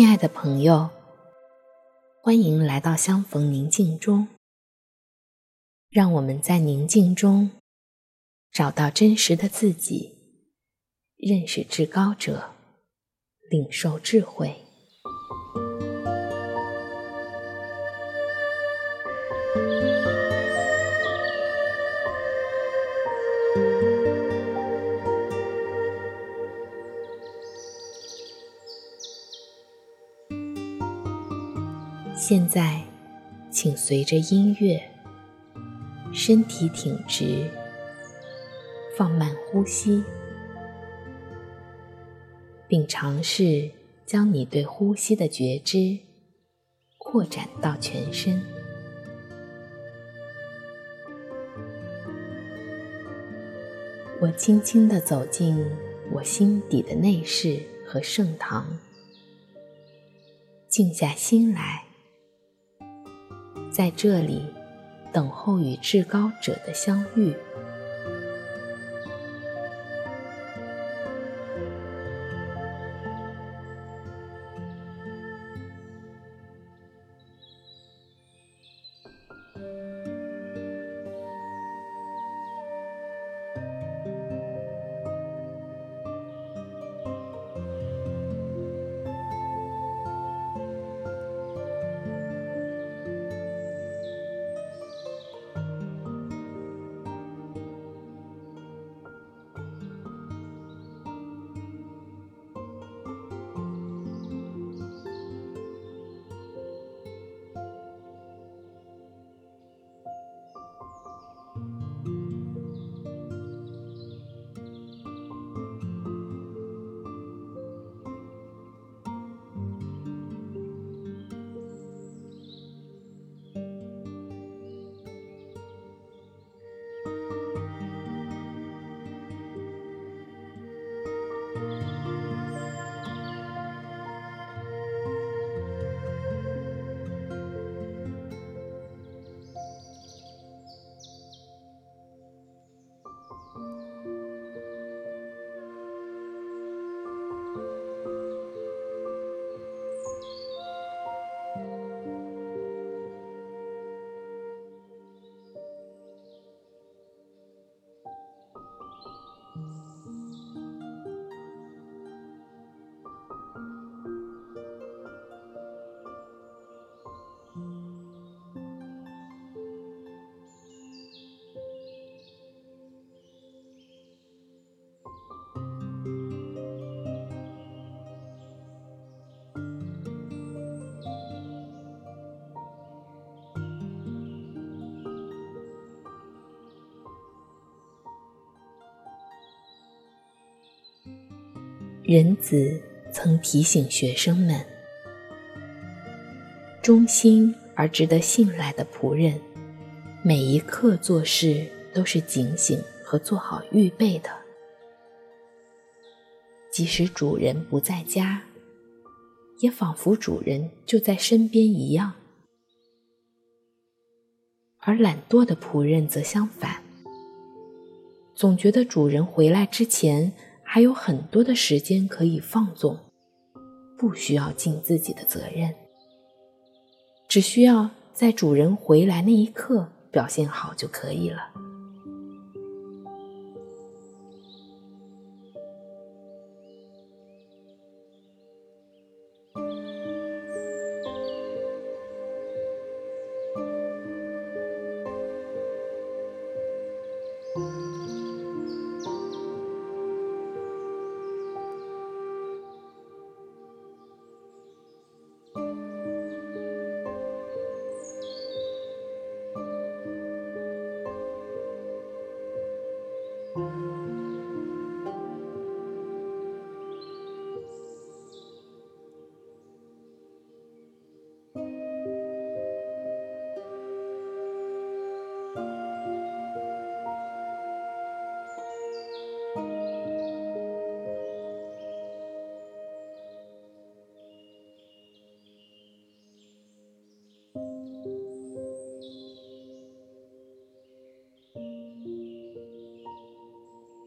亲爱的朋友，欢迎来到相逢宁静中。让我们在宁静中找到真实的自己，认识至高者，领受智慧。现在，请随着音乐，身体挺直，放慢呼吸，并尝试将你对呼吸的觉知扩展到全身。我轻轻地走进我心底的内室和圣堂，静下心来。在这里，等候与至高者的相遇。仁子曾提醒学生们：忠心而值得信赖的仆人，每一刻做事都是警醒和做好预备的。即使主人不在家，也仿佛主人就在身边一样。而懒惰的仆人则相反，总觉得主人回来之前，还有很多的时间可以放纵，不需要尽自己的责任，只需要在主人回来那一刻表现好就可以了。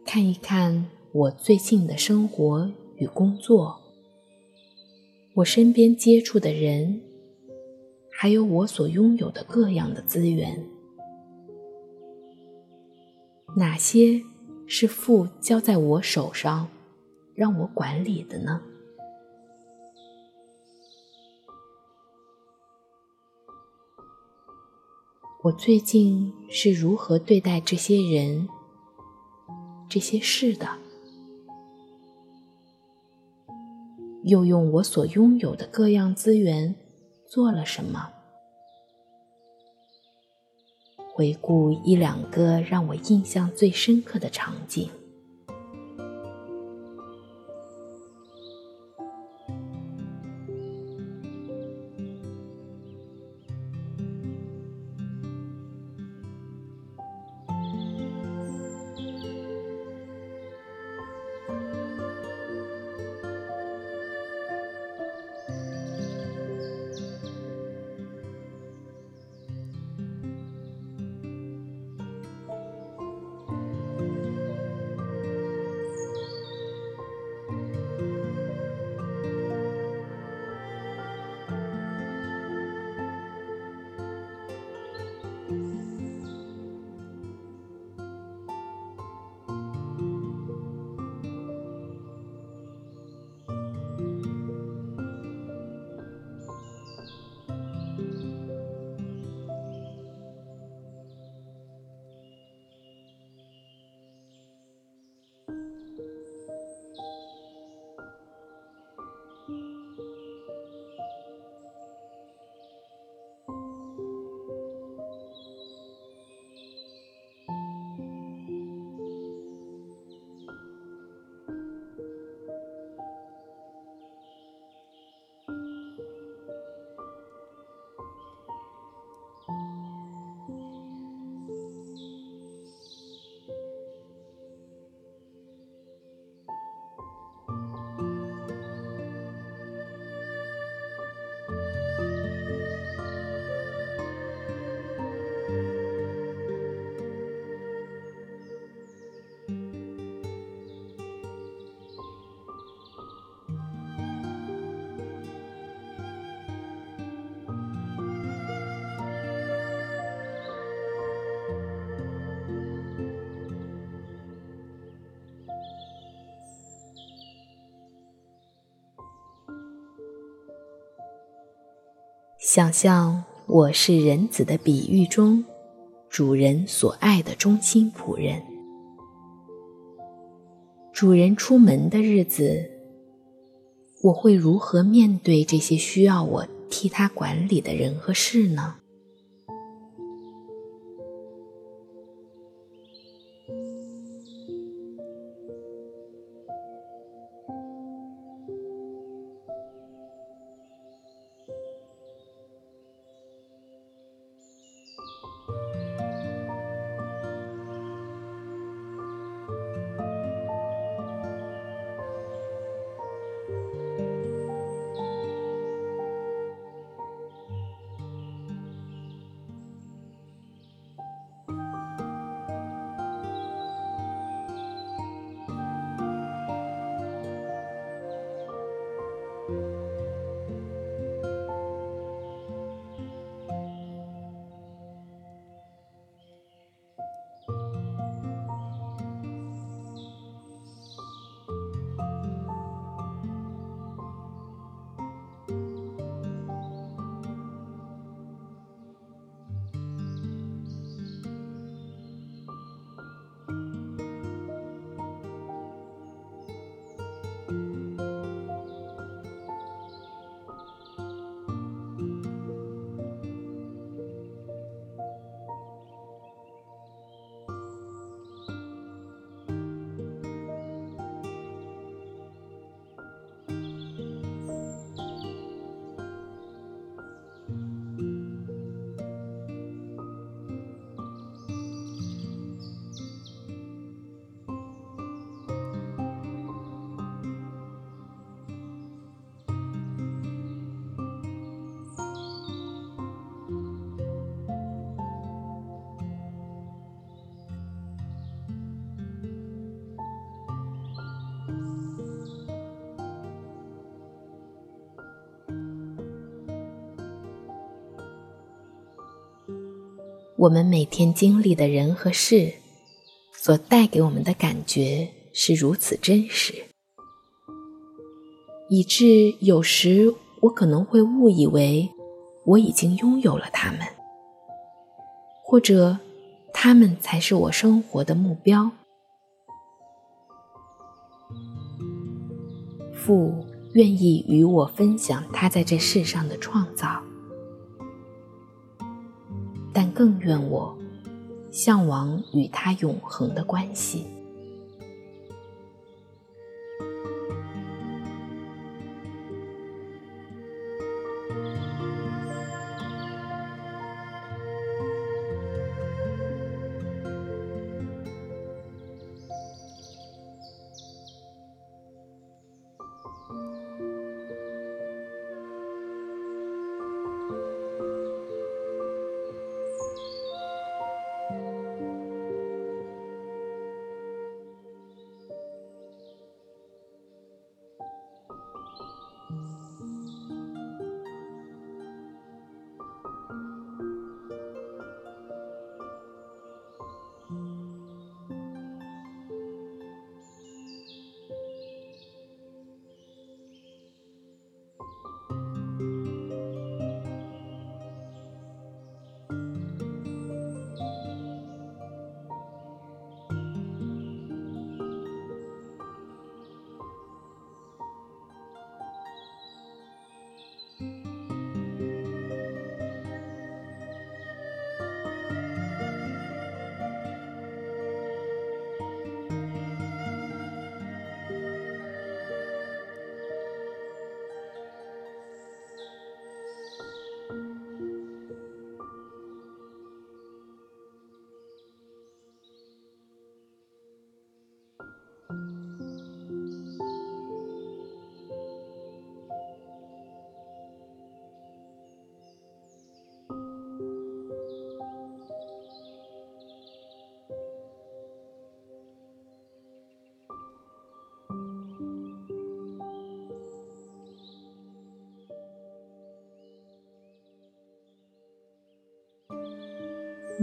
看一看我最近的生活与工作，我身边接触的人，还有我所拥有的各样的资源，哪些是父交在我手上，让我管理的呢？我最近是如何对待这些人、这些事的？又用我所拥有的各样资源做了什么？回顾一两个让我印象最深刻的场景。想象我是人子的比喻中，主人所爱的忠心仆人。主人出门的日子，我会如何面对这些需要我替他管理的人和事呢？我们每天经历的人和事，所带给我们的感觉是如此真实，以致有时我可能会误以为我已经拥有了他们，或者他们才是我生活的目标。父愿意与我分享他在这世上的创造。但更愿我向往与他永恒的关系。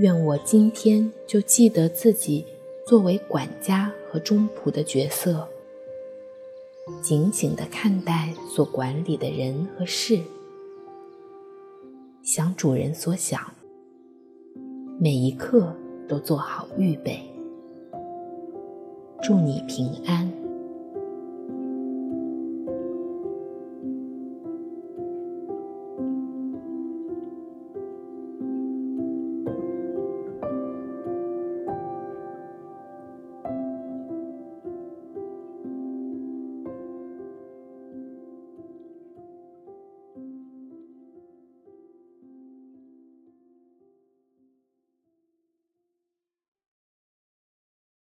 愿我今天就记得自己作为管家和中仆的角色，紧紧地看待所管理的人和事，想主人所想，每一刻都做好预备。祝你平安。